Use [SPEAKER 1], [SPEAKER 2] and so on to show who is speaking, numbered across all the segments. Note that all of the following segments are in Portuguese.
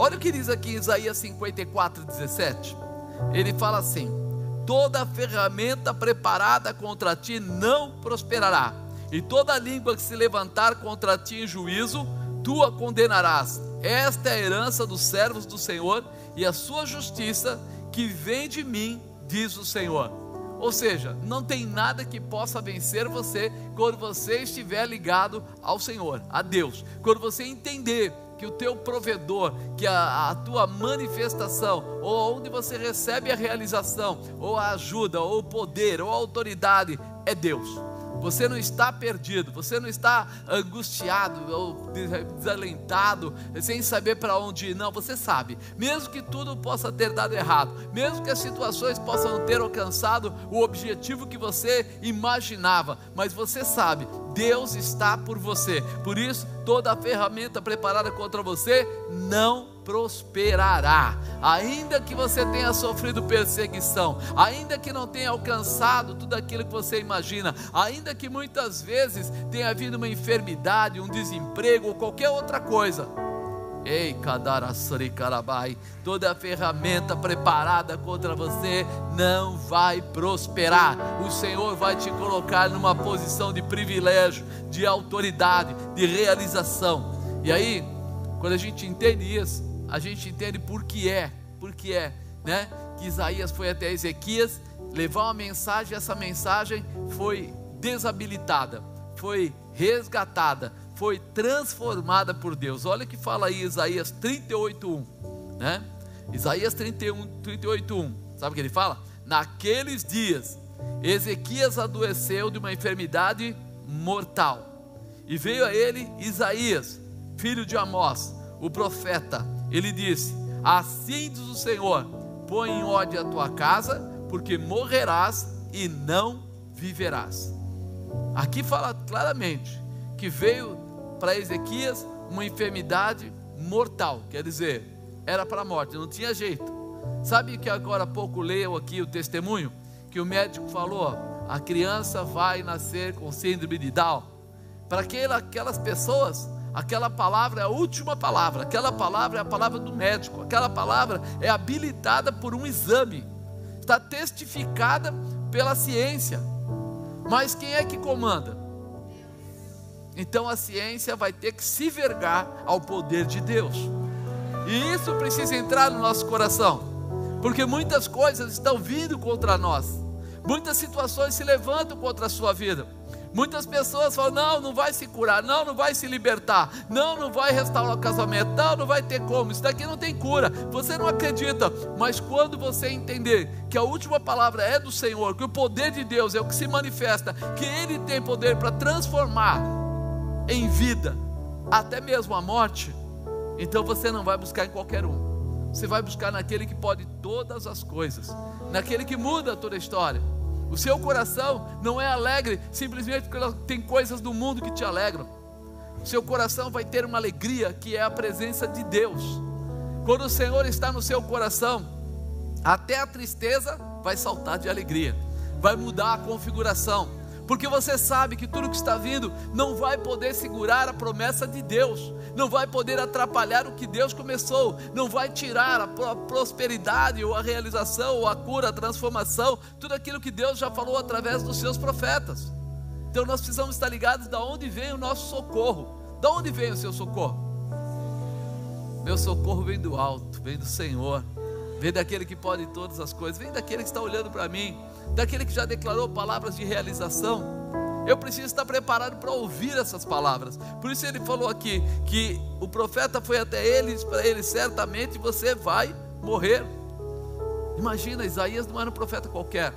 [SPEAKER 1] Olha o que diz aqui em Isaías 54, 17. Ele fala assim: toda ferramenta preparada contra ti não prosperará, e toda língua que se levantar contra ti em juízo, tu a condenarás. Esta é a herança dos servos do Senhor e a sua justiça que vem de mim, diz o Senhor. Ou seja, não tem nada que possa vencer você quando você estiver ligado ao Senhor, a Deus. Quando você entender que o teu provedor, que a, a, tua manifestação, ou onde você recebe a realização, ou a ajuda, ou o poder, ou a autoridade, é Deus. Você não está perdido, você não está angustiado ou desalentado, sem saber para onde ir. Não, você sabe. Mesmo que tudo possa ter dado errado, mesmo que as situações possam ter alcançado o objetivo que você imaginava, mas você sabe, Deus está por você. Por isso, toda a ferramenta preparada contra você não prosperará. Ainda que você tenha sofrido perseguição, ainda que não tenha alcançado tudo aquilo que você imagina, ainda que muitas vezes tenha havido uma enfermidade, um desemprego ou qualquer outra coisa. Ei, Kadarassari Karabai, toda a ferramenta preparada contra você não vai prosperar. O Senhor vai te colocar numa posição de privilégio, de autoridade, de realização. E aí, quando a gente entende isso, a gente entende por que é, por que é, né? Que Isaías foi até Ezequias levar uma mensagem, essa mensagem foi desabilitada, foi resgatada, foi transformada por Deus. Olha o que fala aí Isaías 38:1, né? Isaías 31, 38:1. Sabe o que ele fala? Naqueles dias Ezequias adoeceu de uma enfermidade mortal. E veio a ele Isaías, filho de Amós, o profeta, ele disse: Assim diz o Senhor: põe em ódio a tua casa, porque morrerás e não viverás. Aqui fala claramente que veio para Ezequias uma enfermidade mortal, quer dizer, era para a morte, não tinha jeito. Sabe que agora há pouco leu aqui o testemunho que o médico falou: a criança vai nascer com síndrome de Down. Para aquelas pessoas, Aquela palavra é a última palavra, aquela palavra é a palavra do médico, aquela palavra é habilitada por um exame, está testificada pela ciência. Mas quem é que comanda? Então a ciência vai ter que se vergar ao poder de Deus. E isso precisa entrar no nosso coração, porque muitas coisas estão vindo contra nós, muitas situações se levantam contra a sua vida. Muitas pessoas falam: não, não vai se curar, não, não vai se libertar, não, não vai restaurar o casamento, não, não vai ter como, isso daqui não tem cura. Você não acredita, mas quando você entender que a última palavra é do Senhor, que o poder de Deus é o que se manifesta, que Ele tem poder para transformar em vida, até mesmo a morte, então você não vai buscar em qualquer um, você vai buscar naquele que pode todas as coisas, naquele que muda toda a história. O seu coração não é alegre simplesmente porque tem coisas do mundo que te alegram. O seu coração vai ter uma alegria que é a presença de Deus. Quando o Senhor está no seu coração, até a tristeza vai saltar de alegria, vai mudar a configuração porque você sabe que tudo que está vindo não vai poder segurar a promessa de Deus, não vai poder atrapalhar o que Deus começou, não vai tirar a prosperidade ou a realização ou a cura, a transformação, tudo aquilo que Deus já falou através dos seus profetas. Então nós precisamos estar ligados de onde vem o nosso socorro. De onde vem o seu socorro? Meu socorro vem do alto, vem do Senhor, vem daquele que pode todas as coisas, vem daquele que está olhando para mim daquele que já declarou palavras de realização. Eu preciso estar preparado para ouvir essas palavras. Por isso ele falou aqui que o profeta foi até ele e disse para ele: certamente você vai morrer. Imagina, Isaías não era um profeta qualquer,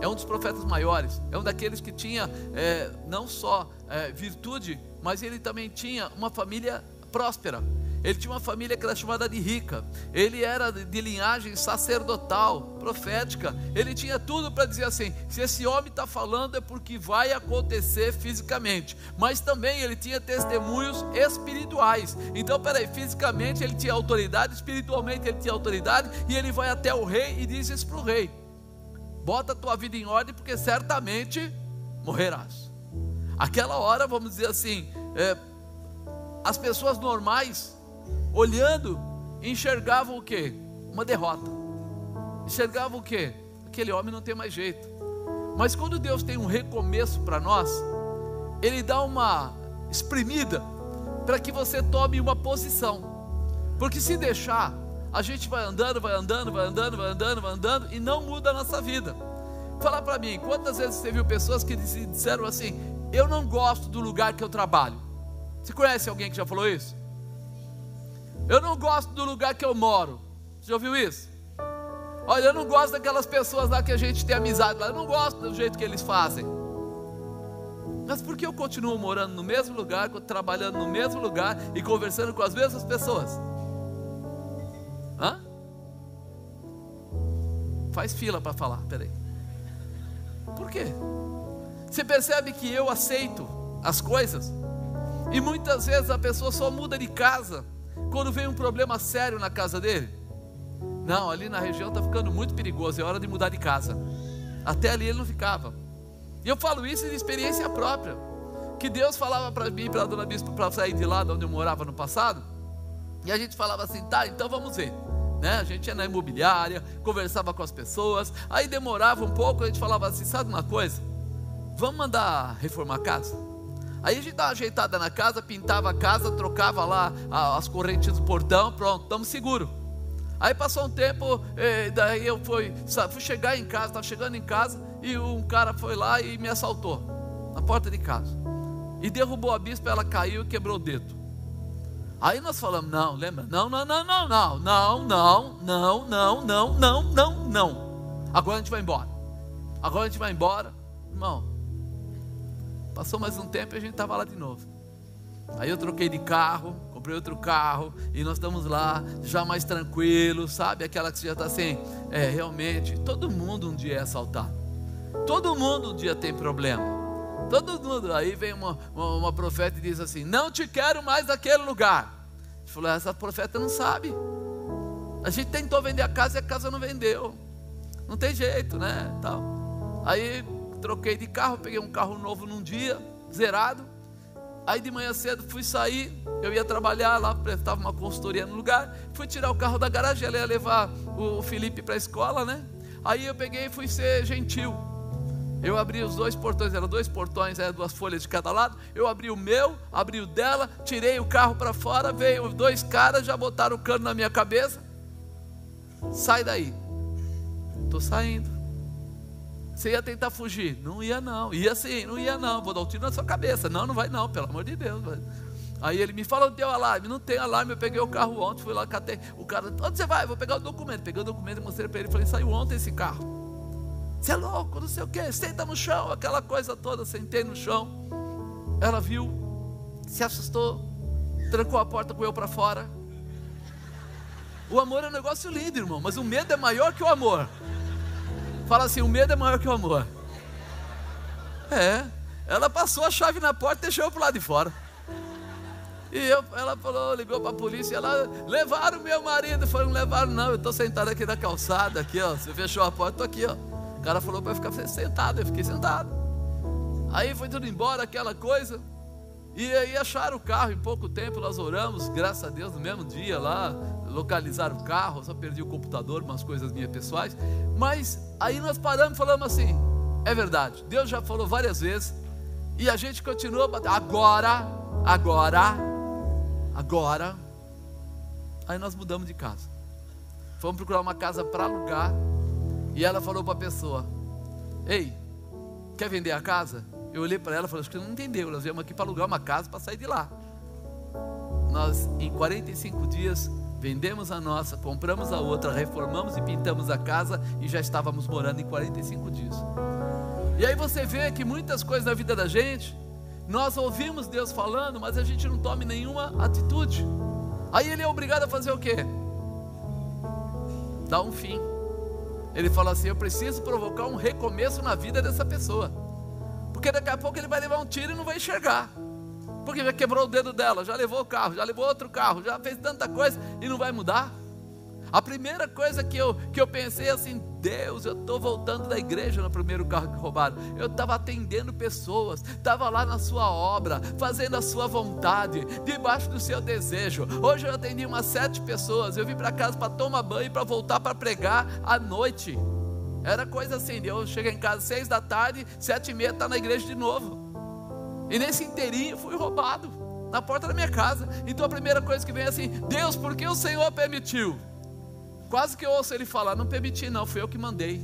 [SPEAKER 1] é um dos profetas maiores, é um daqueles que tinha é, não só é, virtude, mas ele também tinha uma família próspera. Ele tinha uma família que era chamada de rica. Ele era de linhagem sacerdotal, profética. Ele tinha tudo para dizer assim: se esse homem está falando é porque vai acontecer fisicamente. Mas também ele tinha testemunhos espirituais. Então, peraí, fisicamente ele tinha autoridade, espiritualmente ele tinha autoridade. E ele vai até o rei e diz isso para o rei: bota a tua vida em ordem, porque certamente morrerás. Aquela hora, vamos dizer assim, é, as pessoas normais olhando, enxergavam o que? Uma derrota. Enxergavam o que? Aquele homem não tem mais jeito. Mas quando Deus tem um recomeço para nós, Ele dá uma espremida para que você tome uma posição. Porque se deixar, a gente vai andando, vai andando, vai andando, vai andando, vai andando e não muda a nossa vida. Fala para mim, quantas vezes você viu pessoas que disseram assim: Eu não gosto do lugar que eu trabalho. Você conhece alguém que já falou isso? Eu não gosto do lugar que eu moro. Você já ouviu isso? Olha, eu não gosto daquelas pessoas lá que a gente tem amizade lá. Eu não gosto do jeito que eles fazem. Mas por que eu continuo morando no mesmo lugar, trabalhando no mesmo lugar e conversando com as mesmas pessoas? Hã? Faz fila para falar, peraí. Por quê? Você percebe que eu aceito as coisas e muitas vezes a pessoa só muda de casa quando vem um problema sério na casa dele. Não, ali na região está ficando muito perigoso, é hora de mudar de casa. Até ali ele não ficava. E eu falo isso de experiência própria. Que Deus falava para mim, para a dona Bispo, para sair de lá de onde eu morava no passado. E a gente falava assim, tá, então vamos ver. Né? A gente ia na imobiliária, conversava com as pessoas. Aí demorava um pouco, a gente falava assim: sabe uma coisa? Vamos mandar reformar a casa? Aí a gente dava uma ajeitada na casa, pintava a casa, trocava lá as correntes do portão, pronto, estamos seguros. Aí passou um tempo, eh, daí eu fui, fui chegar em casa, estava chegando em casa, e um cara foi lá e me assaltou, na porta de casa. E derrubou a bispa, ela caiu e quebrou o dedo. Aí nós falamos, não, lembra? Não, não, não, não, não, não, não, não, não, não, não, não, não. Agora a gente vai embora. Agora a gente vai embora. Irmão, Passou mais um tempo e a gente estava lá de novo. Aí eu troquei de carro, comprei outro carro e nós estamos lá, já mais tranquilos, sabe? Aquela que você já está assim, é, realmente, todo mundo um dia é assaltado. Todo mundo um dia tem problema. Todo mundo. Aí vem uma, uma, uma profeta e diz assim: Não te quero mais naquele lugar. Gente falou: Essa profeta não sabe. A gente tentou vender a casa e a casa não vendeu. Não tem jeito, né? Tal. Aí troquei de carro, peguei um carro novo num dia, zerado. Aí de manhã cedo fui sair, eu ia trabalhar lá, prestava uma consultoria no lugar, fui tirar o carro da garagem, ela ia levar o Felipe para a escola, né? Aí eu peguei e fui ser gentil. Eu abri os dois portões, eram dois portões, eram duas folhas de cada lado. Eu abri o meu, abri o dela, tirei o carro para fora, veio dois caras, já botaram o cano na minha cabeça. Sai daí. Estou saindo. Você ia tentar fugir? Não ia não. Ia sim, não ia não. Vou dar um tiro na sua cabeça. Não, não vai não, pelo amor de Deus. Aí ele me falou, deu alarme. Não tem alarme, eu peguei o carro ontem, fui lá, catei. O cara, onde você vai? Vou pegar o documento. Peguei o documento e mostrei para ele. Falei, saiu ontem esse carro. Você é louco, não sei o que. Senta no chão, aquela coisa toda. Sentei no chão. Ela viu, se assustou, trancou a porta com eu para fora. O amor é um negócio lindo, irmão, mas o medo é maior que o amor. Fala assim: o medo é maior que o amor. É. Ela passou a chave na porta e deixou eu para lado de fora. E eu, ela falou, ligou para a polícia, ela levaram meu marido, foram levaram, não, eu estou sentado aqui na calçada, aqui, ó. Você fechou a porta, estou aqui, ó. O cara falou para ficar sentado, eu fiquei sentado. Aí foi tudo embora, aquela coisa. E aí acharam o carro em pouco tempo, nós oramos, graças a Deus, no mesmo dia lá, localizaram o carro, só perdi o computador, umas coisas minhas pessoais. Mas aí nós paramos e falamos assim: é verdade, Deus já falou várias vezes, e a gente continua batendo. Agora, agora, agora. Aí nós mudamos de casa. Fomos procurar uma casa para alugar, e ela falou para a pessoa: Ei, quer vender a casa? Eu olhei para ela e falei, acho que não entendeu, nós viemos aqui para alugar uma casa para sair de lá. Nós, em 45 dias, vendemos a nossa, compramos a outra, reformamos e pintamos a casa e já estávamos morando em 45 dias. E aí você vê que muitas coisas na vida da gente, nós ouvimos Deus falando, mas a gente não toma nenhuma atitude. Aí ele é obrigado a fazer o quê? Dar um fim. Ele fala assim: Eu preciso provocar um recomeço na vida dessa pessoa. Porque daqui a pouco ele vai levar um tiro e não vai enxergar. Porque já quebrou o dedo dela, já levou o carro, já levou outro carro, já fez tanta coisa e não vai mudar. A primeira coisa que eu, que eu pensei assim, Deus, eu estou voltando da igreja no primeiro carro que roubaram. Eu estava atendendo pessoas, estava lá na sua obra, fazendo a sua vontade, debaixo do seu desejo. Hoje eu atendi umas sete pessoas. Eu vim para casa para tomar banho e para voltar para pregar à noite. Era coisa assim, eu chego em casa seis da tarde, sete e meia está na igreja de novo. E nesse inteirinho fui roubado na porta da minha casa. Então a primeira coisa que vem é assim: Deus, por que o Senhor permitiu? Quase que eu ouço ele falar: Não permiti, não, fui eu que mandei.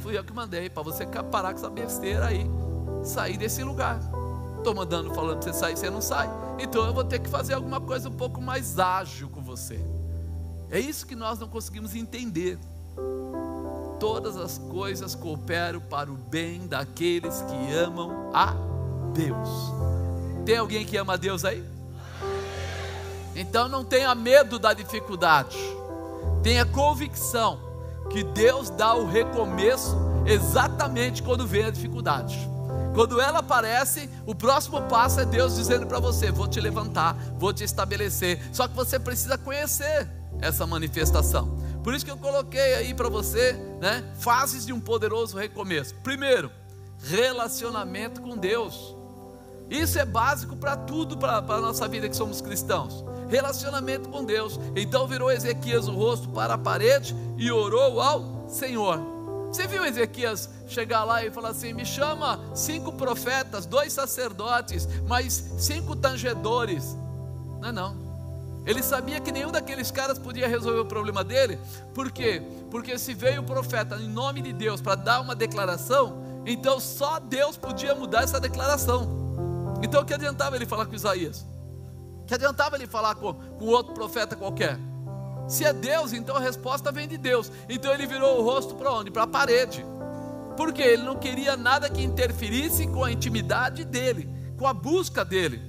[SPEAKER 1] Fui eu que mandei, para você parar com essa besteira aí, sair desse lugar. Estou mandando falando para você sair, você não sai. Então eu vou ter que fazer alguma coisa um pouco mais ágil com você. É isso que nós não conseguimos entender. Todas as coisas cooperam para o bem daqueles que amam a Deus. Tem alguém que ama Deus aí? Então não tenha medo da dificuldade. Tenha convicção que Deus dá o recomeço exatamente quando vem a dificuldade. Quando ela aparece, o próximo passo é Deus dizendo para você: Vou te levantar, vou te estabelecer. Só que você precisa conhecer essa manifestação. Por isso que eu coloquei aí para você, né, fases de um poderoso recomeço. Primeiro, relacionamento com Deus. Isso é básico para tudo para a nossa vida que somos cristãos relacionamento com Deus. Então virou Ezequias o rosto para a parede e orou ao Senhor. Você viu Ezequias chegar lá e falar assim: me chama cinco profetas, dois sacerdotes, mais cinco tangedores. Não, não. Ele sabia que nenhum daqueles caras podia resolver o problema dele, por quê? Porque se veio o profeta em nome de Deus para dar uma declaração, então só Deus podia mudar essa declaração. Então o que adiantava ele falar com Isaías? Que adiantava ele falar com, com outro profeta qualquer? Se é Deus, então a resposta vem de Deus. Então ele virou o rosto para onde? Para a parede. Porque ele não queria nada que interferisse com a intimidade dele, com a busca dele.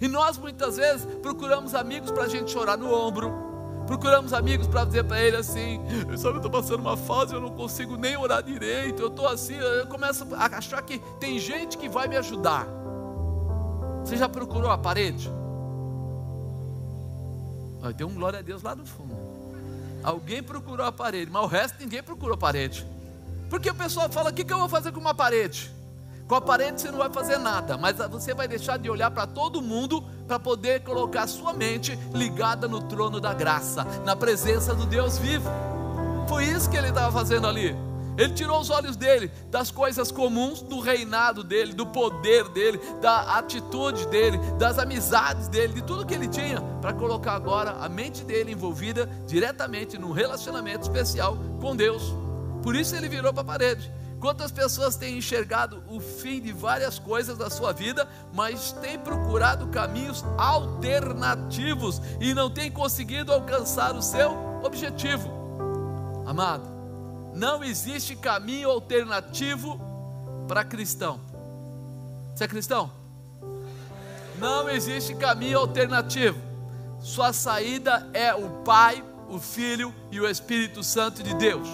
[SPEAKER 1] E nós muitas vezes procuramos amigos para a gente chorar no ombro, procuramos amigos para dizer para ele assim: sabe, eu estou passando uma fase, eu não consigo nem orar direito, eu estou assim, eu começo a achar que tem gente que vai me ajudar. Você já procurou a parede? Vai ter um glória a Deus lá no fundo. Alguém procurou a parede, mas o resto ninguém procurou a parede. Porque o pessoal fala: o que, que eu vou fazer com uma parede? Com a parede você não vai fazer nada, mas você vai deixar de olhar para todo mundo para poder colocar sua mente ligada no trono da graça, na presença do Deus vivo. Foi isso que ele estava fazendo ali. Ele tirou os olhos dele das coisas comuns, do reinado dele, do poder dele, da atitude dele, das amizades dele, de tudo que ele tinha, para colocar agora a mente dele envolvida diretamente num relacionamento especial com Deus. Por isso ele virou para a parede. Quantas pessoas têm enxergado o fim de várias coisas da sua vida, mas têm procurado caminhos alternativos e não têm conseguido alcançar o seu objetivo? Amado, não existe caminho alternativo para cristão. Você é cristão? Não existe caminho alternativo. Sua saída é o Pai, o Filho e o Espírito Santo de Deus.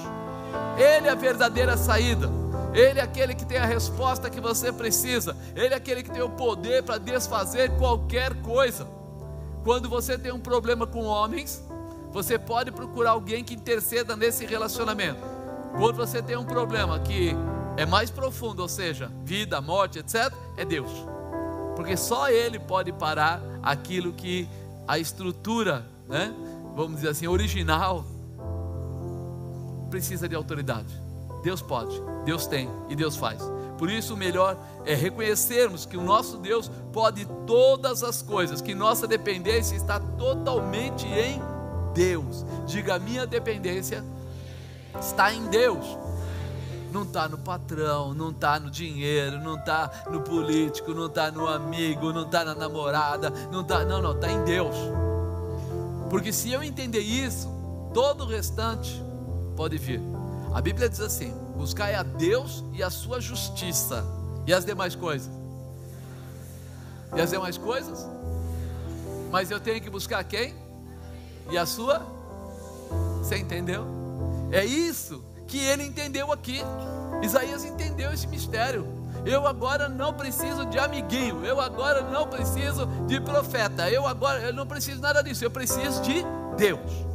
[SPEAKER 1] Ele é a verdadeira saída. Ele é aquele que tem a resposta que você precisa. Ele é aquele que tem o poder para desfazer qualquer coisa. Quando você tem um problema com homens, você pode procurar alguém que interceda nesse relacionamento. Quando você tem um problema que é mais profundo, ou seja, vida, morte, etc., é Deus. Porque só Ele pode parar aquilo que a estrutura, né, vamos dizer assim, original, precisa de autoridade. Deus pode, Deus tem e Deus faz. Por isso, o melhor é reconhecermos que o nosso Deus pode todas as coisas, que nossa dependência está totalmente em Deus. Diga: minha dependência está em Deus. Não está no patrão, não está no dinheiro, não está no político, não está no amigo, não está na namorada, não está, não, não, está em Deus. Porque se eu entender isso, todo o restante pode vir. A Bíblia diz assim: buscai a Deus e a sua justiça, e as demais coisas. E as demais coisas? Mas eu tenho que buscar quem? e a sua. Você entendeu? É isso que ele entendeu aqui. Isaías entendeu esse mistério. Eu agora não preciso de amiguinho. Eu agora não preciso de profeta. Eu agora eu não preciso nada disso. Eu preciso de Deus.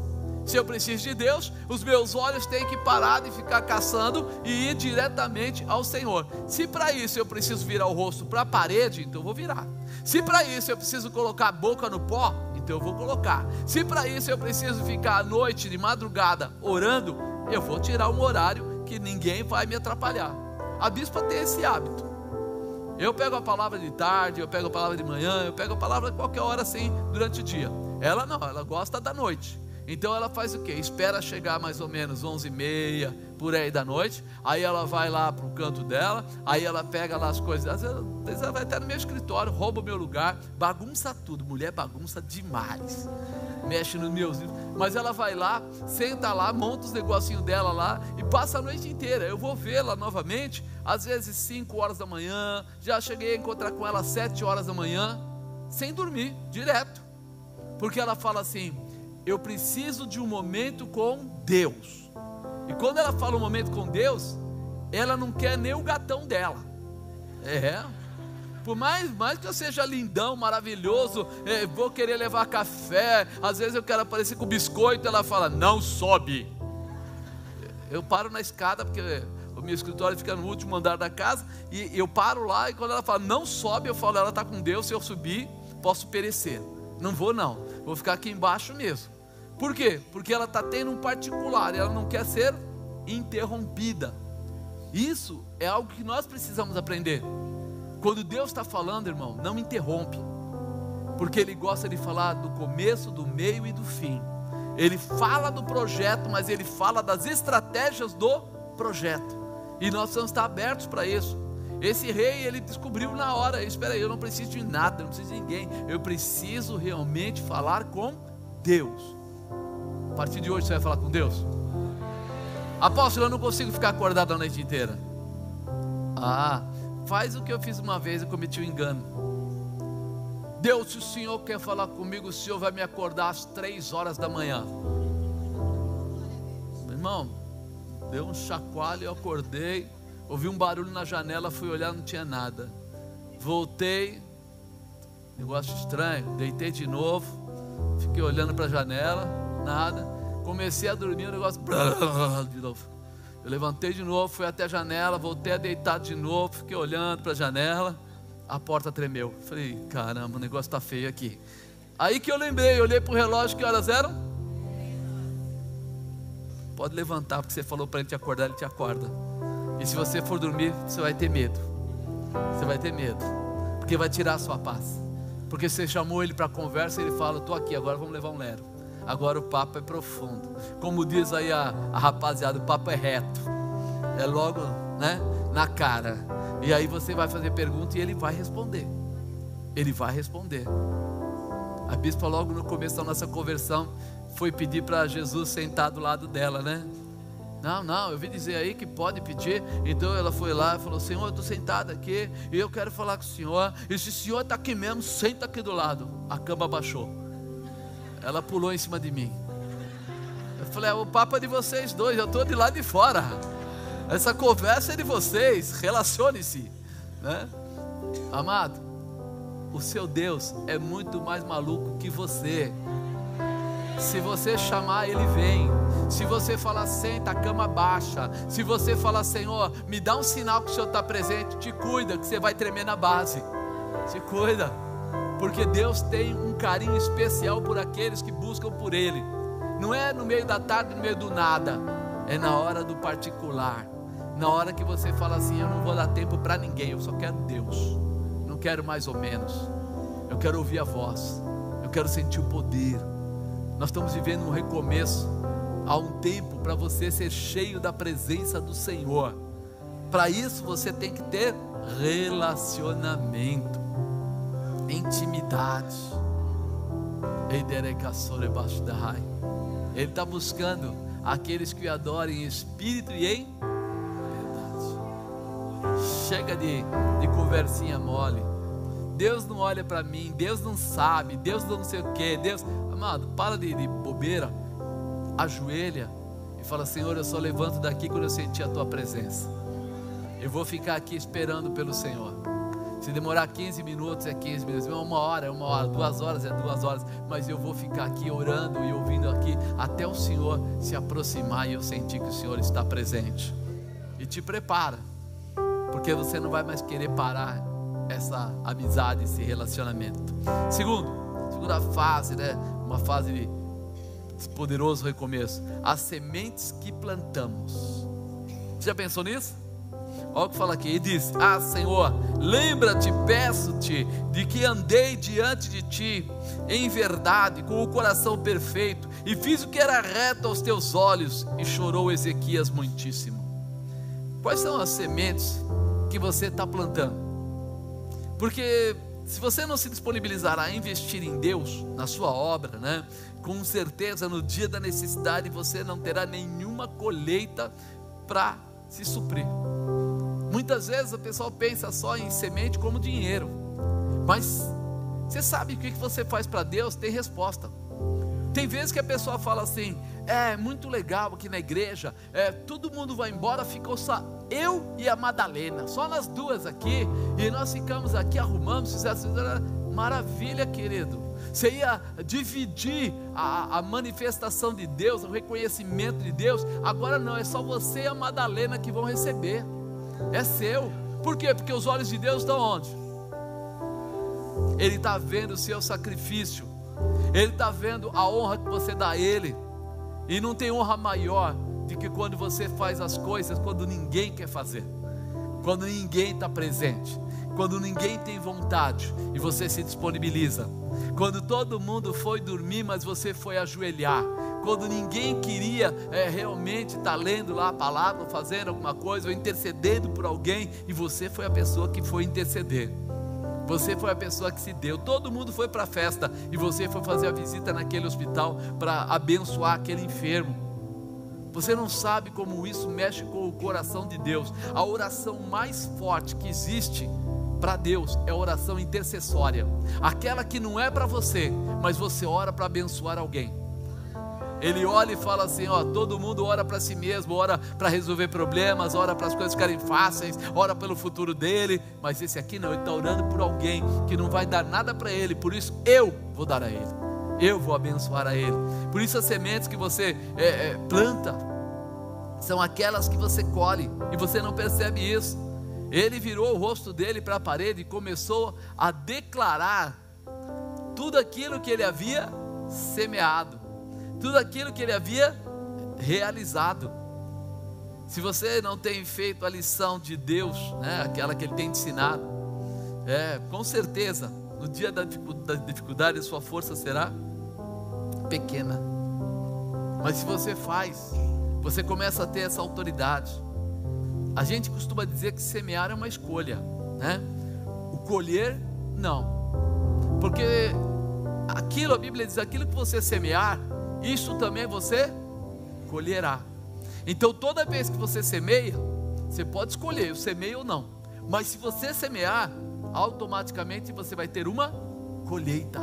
[SPEAKER 1] Se eu preciso de Deus, os meus olhos têm que parar de ficar caçando e ir diretamente ao Senhor. Se para isso eu preciso virar o rosto para a parede, então vou virar. Se para isso eu preciso colocar a boca no pó, então eu vou colocar. Se para isso eu preciso ficar à noite, de madrugada, orando, eu vou tirar um horário que ninguém vai me atrapalhar. A bispa tem esse hábito. Eu pego a palavra de tarde, eu pego a palavra de manhã, eu pego a palavra qualquer hora assim durante o dia. Ela não, ela gosta da noite. Então ela faz o quê? Espera chegar mais ou menos 11 e meia, por aí da noite. Aí ela vai lá para o canto dela. Aí ela pega lá as coisas. Às vezes ela vai até no meu escritório, rouba o meu lugar, bagunça tudo. Mulher bagunça demais. Mexe nos meus livros. Mas ela vai lá, senta lá, monta os negocinhos dela lá e passa a noite inteira. Eu vou vê-la novamente, às vezes 5 horas da manhã. Já cheguei a encontrar com ela às 7 horas da manhã, sem dormir, direto. Porque ela fala assim: eu preciso de um momento com Deus. E quando ela fala um momento com Deus, ela não quer nem o gatão dela. É. Por mais, mais que eu seja lindão, maravilhoso, é, vou querer levar café, às vezes eu quero aparecer com biscoito, ela fala, não sobe. Eu paro na escada, porque o meu escritório fica no último andar da casa, e eu paro lá, e quando ela fala, não sobe, eu falo, ela está com Deus, se eu subir, posso perecer. Não vou não, vou ficar aqui embaixo mesmo. Por quê? Porque ela está tendo um particular, ela não quer ser interrompida. Isso é algo que nós precisamos aprender. Quando Deus está falando, irmão, não interrompe, porque Ele gosta de falar do começo, do meio e do fim. Ele fala do projeto, mas Ele fala das estratégias do projeto. E nós precisamos estar abertos para isso. Esse rei, ele descobriu na hora: espera aí, eu não preciso de nada, eu não preciso de ninguém, eu preciso realmente falar com Deus. A partir de hoje você vai falar com Deus? Apóstolo, eu não consigo ficar acordado a noite inteira. Ah, faz o que eu fiz uma vez e cometi um engano. Deus, se o Senhor quer falar comigo, o Senhor vai me acordar às três horas da manhã. Meu irmão, deu um chacoalho, eu acordei. Ouvi um barulho na janela, fui olhar, não tinha nada. Voltei, negócio estranho, deitei de novo, fiquei olhando para a janela, nada. Comecei a dormir, o negócio de novo. Eu levantei de novo, fui até a janela, voltei a deitar de novo, fiquei olhando para a janela, a porta tremeu. Falei, caramba, o negócio está feio aqui. Aí que eu lembrei, olhei para o relógio, que horas eram? Pode levantar, porque você falou para ele te acordar, ele te acorda. E se você for dormir, você vai ter medo. Você vai ter medo. Porque vai tirar a sua paz. Porque você chamou ele para conversa ele fala: Estou aqui, agora vamos levar um lero. Agora o papo é profundo. Como diz aí a, a rapaziada, o papo é reto. É logo né, na cara. E aí você vai fazer pergunta e ele vai responder. Ele vai responder. A bispa, logo no começo da nossa conversão, foi pedir para Jesus sentar do lado dela, né? Não, não, eu vi dizer aí que pode pedir. Então ela foi lá e falou: Senhor, eu estou sentada aqui e eu quero falar com o Senhor. E se o Senhor está aqui mesmo, senta aqui do lado. A cama baixou. Ela pulou em cima de mim. Eu falei: é, O papo é de vocês dois, eu estou de lá de fora. Essa conversa é de vocês, relacione-se. Né? Amado, o seu Deus é muito mais maluco que você. Se você chamar, ele vem. Se você falar, senta, a cama baixa. Se você falar, Senhor, me dá um sinal que o Senhor está presente, te cuida, que você vai tremer na base. Te cuida. Porque Deus tem um carinho especial por aqueles que buscam por Ele. Não é no meio da tarde, no meio do nada. É na hora do particular. Na hora que você fala assim: Eu não vou dar tempo para ninguém, eu só quero Deus. Não quero mais ou menos. Eu quero ouvir a voz. Eu quero sentir o poder. Nós estamos vivendo um recomeço. Há um tempo para você ser cheio da presença do Senhor. Para isso você tem que ter relacionamento, intimidade. Ele está buscando aqueles que o adorem em espírito e em verdade. Chega de, de conversinha mole. Deus não olha para mim, Deus não sabe, Deus não sei o que, Deus. Amado, para de, de bobeira, ajoelha e fala: Senhor, eu só levanto daqui quando eu sentir a tua presença. Eu vou ficar aqui esperando pelo Senhor. Se demorar 15 minutos, é 15 minutos. Uma hora é uma hora, duas horas é duas horas. Mas eu vou ficar aqui orando e ouvindo aqui até o Senhor se aproximar e eu sentir que o Senhor está presente. E te prepara, porque você não vai mais querer parar essa amizade, esse relacionamento. Segundo, segunda fase, né? Uma fase de poderoso recomeço. As sementes que plantamos. Você já pensou nisso? Olha o que fala aqui, ele diz: Ah, Senhor, lembra-te, peço-te, de que andei diante de ti em verdade, com o coração perfeito, e fiz o que era reto aos teus olhos, e chorou Ezequias muitíssimo. Quais são as sementes que você está plantando? Porque se você não se disponibilizar a investir em Deus, na sua obra, né? Com certeza no dia da necessidade você não terá nenhuma colheita para se suprir. Muitas vezes o pessoal pensa só em semente como dinheiro, mas você sabe o que você faz para Deus? Tem resposta. Tem vezes que a pessoa fala assim: é muito legal aqui na igreja, é, todo mundo vai embora, ficou só eu e a Madalena, só nós duas aqui, e nós ficamos aqui, arrumamos, fizemos, maravilha, querido. Você ia dividir a, a manifestação de Deus, o reconhecimento de Deus, agora não, é só você e a Madalena que vão receber é seu. Por quê? Porque os olhos de Deus estão onde? Ele está vendo o seu sacrifício, Ele está vendo a honra que você dá a Ele, e não tem honra maior do que quando você faz as coisas quando ninguém quer fazer, quando ninguém está presente, quando ninguém tem vontade e você se disponibiliza, quando todo mundo foi dormir, mas você foi ajoelhar, quando ninguém queria é, realmente estar tá lendo lá a palavra, fazendo alguma coisa, ou intercedendo por alguém, e você foi a pessoa que foi interceder. Você foi a pessoa que se deu. Todo mundo foi para a festa e você foi fazer a visita naquele hospital para abençoar aquele enfermo. Você não sabe como isso mexe com o coração de Deus. A oração mais forte que existe para Deus é a oração intercessória. Aquela que não é para você, mas você ora para abençoar alguém. Ele olha e fala assim: ó, todo mundo ora para si mesmo, ora para resolver problemas, ora para as coisas ficarem fáceis, ora pelo futuro dele, mas esse aqui não, ele está orando por alguém que não vai dar nada para ele, por isso eu vou dar a ele, eu vou abençoar a ele. Por isso as sementes que você é, é, planta são aquelas que você colhe e você não percebe isso. Ele virou o rosto dele para a parede e começou a declarar tudo aquilo que ele havia semeado tudo aquilo que ele havia realizado. Se você não tem feito a lição de Deus, né, aquela que ele tem ensinado, é, com certeza, no dia da dificuldade, a sua força será pequena. Mas se você faz, você começa a ter essa autoridade. A gente costuma dizer que semear é uma escolha, né? O colher, não. Porque aquilo, a Bíblia diz, aquilo que você semear, isso também você colherá. Então toda vez que você semeia, você pode escolher, eu semeio ou não. Mas se você semear, automaticamente você vai ter uma colheita.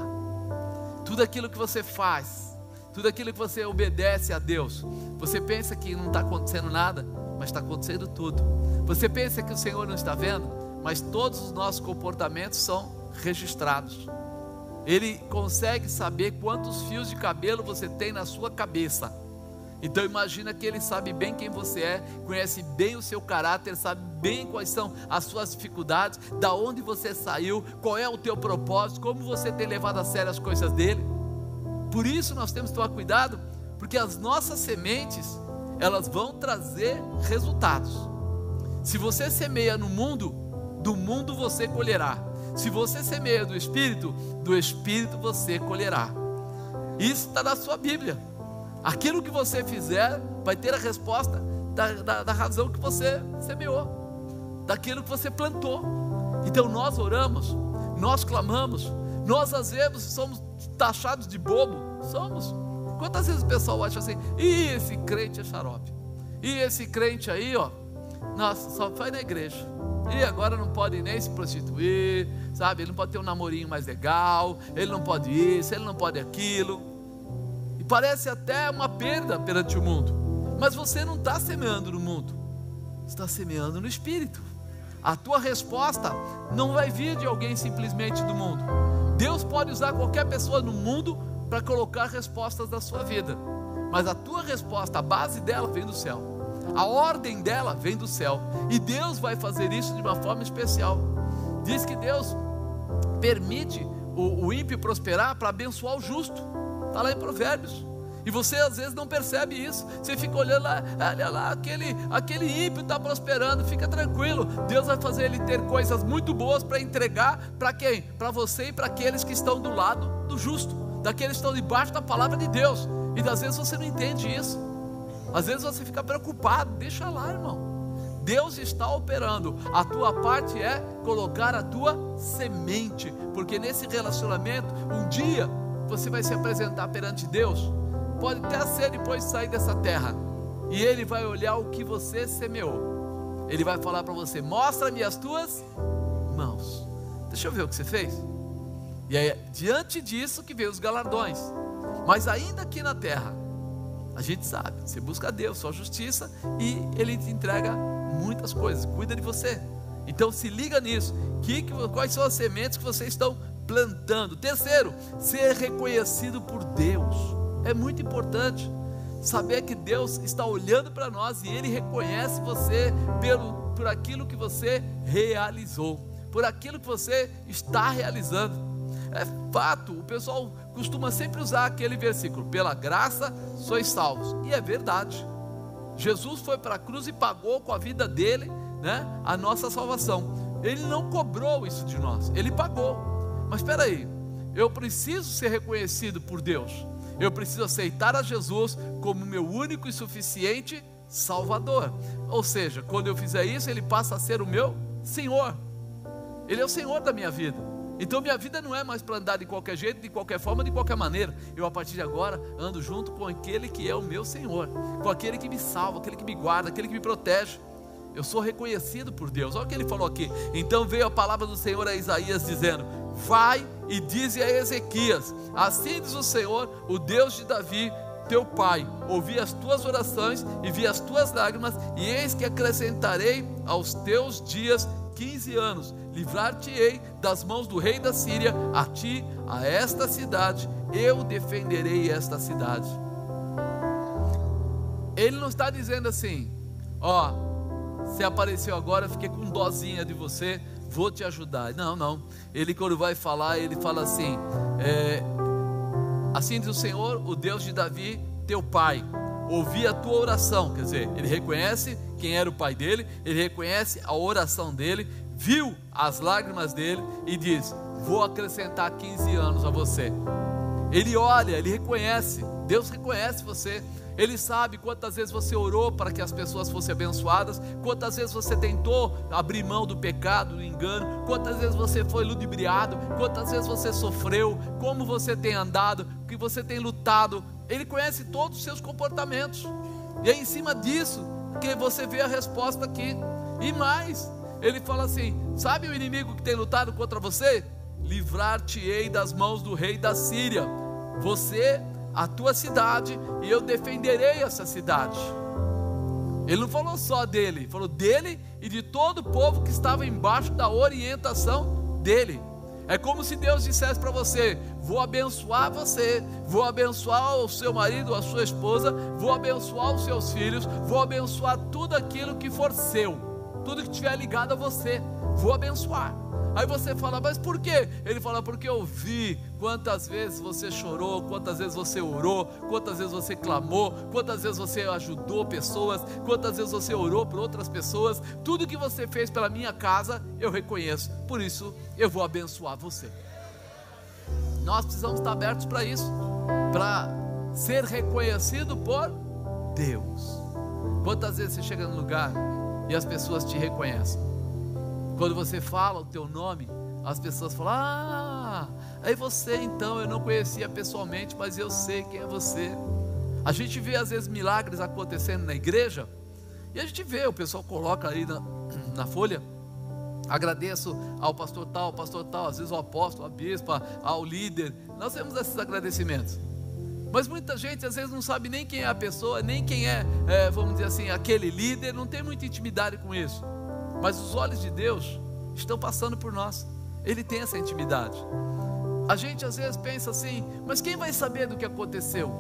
[SPEAKER 1] Tudo aquilo que você faz, tudo aquilo que você obedece a Deus, você pensa que não está acontecendo nada, mas está acontecendo tudo. Você pensa que o Senhor não está vendo, mas todos os nossos comportamentos são registrados. Ele consegue saber quantos fios de cabelo você tem na sua cabeça. Então imagina que ele sabe bem quem você é, conhece bem o seu caráter, sabe bem quais são as suas dificuldades, da onde você saiu, qual é o teu propósito, como você tem levado a sério as coisas dele. Por isso nós temos que tomar cuidado, porque as nossas sementes, elas vão trazer resultados. Se você semeia no mundo, do mundo você colherá. Se você semeia do Espírito, do Espírito você colherá. Isso está na sua Bíblia. Aquilo que você fizer vai ter a resposta da, da, da razão que você semeou, daquilo que você plantou. Então nós oramos, nós clamamos, nós às vezes somos taxados de bobo. Somos. Quantas vezes o pessoal acha assim, e esse crente é xarope? E esse crente aí, ó, nossa, só vai na igreja. E agora não pode nem se prostituir, sabe? Ele não pode ter um namorinho mais legal, ele não pode isso, ele não pode aquilo. E parece até uma perda perante o mundo. Mas você não está semeando no mundo, está semeando no espírito. A tua resposta não vai vir de alguém simplesmente do mundo. Deus pode usar qualquer pessoa no mundo para colocar respostas da sua vida. Mas a tua resposta, a base dela vem do céu. A ordem dela vem do céu. E Deus vai fazer isso de uma forma especial. Diz que Deus permite o, o ímpio prosperar para abençoar o justo. Está lá em Provérbios. E você às vezes não percebe isso. Você fica olhando lá, olha lá, aquele, aquele ímpio está prosperando, fica tranquilo. Deus vai fazer ele ter coisas muito boas para entregar para quem? Para você e para aqueles que estão do lado do justo, daqueles que estão debaixo da palavra de Deus. E às vezes você não entende isso. Às vezes você fica preocupado, deixa lá, irmão. Deus está operando. A tua parte é colocar a tua semente, porque nesse relacionamento, um dia você vai se apresentar perante Deus pode até ser depois de sair dessa terra, e Ele vai olhar o que você semeou. Ele vai falar para você: Mostra-me as tuas mãos. Deixa eu ver o que você fez. E aí, diante disso, que veio os galardões. Mas ainda aqui na terra, a gente sabe, você busca Deus, sua justiça, e Ele te entrega muitas coisas, cuida de você. Então se liga nisso. Que, quais são as sementes que vocês estão plantando? Terceiro, ser reconhecido por Deus. É muito importante saber que Deus está olhando para nós e Ele reconhece você pelo, por aquilo que você realizou, por aquilo que você está realizando. É fato, o pessoal costuma sempre usar aquele versículo: pela graça sois salvos, e é verdade. Jesus foi para a cruz e pagou com a vida dele né, a nossa salvação. Ele não cobrou isso de nós, ele pagou. Mas espera aí, eu preciso ser reconhecido por Deus. Eu preciso aceitar a Jesus como meu único e suficiente Salvador. Ou seja, quando eu fizer isso, Ele passa a ser o meu Senhor. Ele é o Senhor da minha vida. Então minha vida não é mais para andar de qualquer jeito, de qualquer forma, de qualquer maneira. Eu a partir de agora ando junto com aquele que é o meu Senhor, com aquele que me salva, aquele que me guarda, aquele que me protege. Eu sou reconhecido por Deus. Olha o que ele falou aqui. Então veio a palavra do Senhor a Isaías dizendo: Vai e dize a Ezequias: Assim diz o Senhor, o Deus de Davi, teu pai: Ouvi as tuas orações e vi as tuas lágrimas, e eis que acrescentarei aos teus dias quinze anos. Livrar-te-ei das mãos do rei da Síria, a ti, a esta cidade, eu defenderei esta cidade. Ele não está dizendo assim, ó, você apareceu agora, fiquei com dozinha de você, vou te ajudar. Não, não. Ele, quando vai falar, ele fala assim: é, Assim diz o Senhor, o Deus de Davi, teu pai. Ouvi a tua oração. Quer dizer, ele reconhece quem era o pai dele, ele reconhece a oração dele, viu as lágrimas dele e diz: Vou acrescentar 15 anos a você. Ele olha, ele reconhece, Deus reconhece você. Ele sabe quantas vezes você orou para que as pessoas fossem abençoadas, quantas vezes você tentou abrir mão do pecado, do engano, quantas vezes você foi ludibriado, quantas vezes você sofreu, como você tem andado, que você tem lutado. Ele conhece todos os seus comportamentos. E é em cima disso que você vê a resposta aqui. E mais, ele fala assim: sabe o inimigo que tem lutado contra você? Livrar-te-ei das mãos do rei da Síria. Você a tua cidade e eu defenderei essa cidade. Ele não falou só dele, falou dele e de todo o povo que estava embaixo da orientação dele. É como se Deus dissesse para você: Vou abençoar você, vou abençoar o seu marido, a sua esposa, vou abençoar os seus filhos, vou abençoar tudo aquilo que for seu, tudo que estiver ligado a você, vou abençoar. Aí você fala, mas por quê? Ele fala, porque eu vi quantas vezes você chorou, quantas vezes você orou, quantas vezes você clamou, quantas vezes você ajudou pessoas, quantas vezes você orou por outras pessoas. Tudo que você fez pela minha casa, eu reconheço. Por isso, eu vou abençoar você. Nós precisamos estar abertos para isso, para ser reconhecido por Deus. Quantas vezes você chega num lugar e as pessoas te reconhecem? Quando você fala o teu nome, as pessoas falam: Ah, aí você então, eu não conhecia pessoalmente, mas eu sei quem é você. A gente vê às vezes milagres acontecendo na igreja, e a gente vê, o pessoal coloca aí na, na folha, Agradeço ao pastor tal, ao pastor tal, às vezes ao apóstolo, à bispa, ao líder. Nós temos esses agradecimentos. Mas muita gente às vezes não sabe nem quem é a pessoa, nem quem é, é, vamos dizer assim, aquele líder, não tem muita intimidade com isso. Mas os olhos de Deus estão passando por nós. Ele tem essa intimidade. A gente às vezes pensa assim, mas quem vai saber do que aconteceu?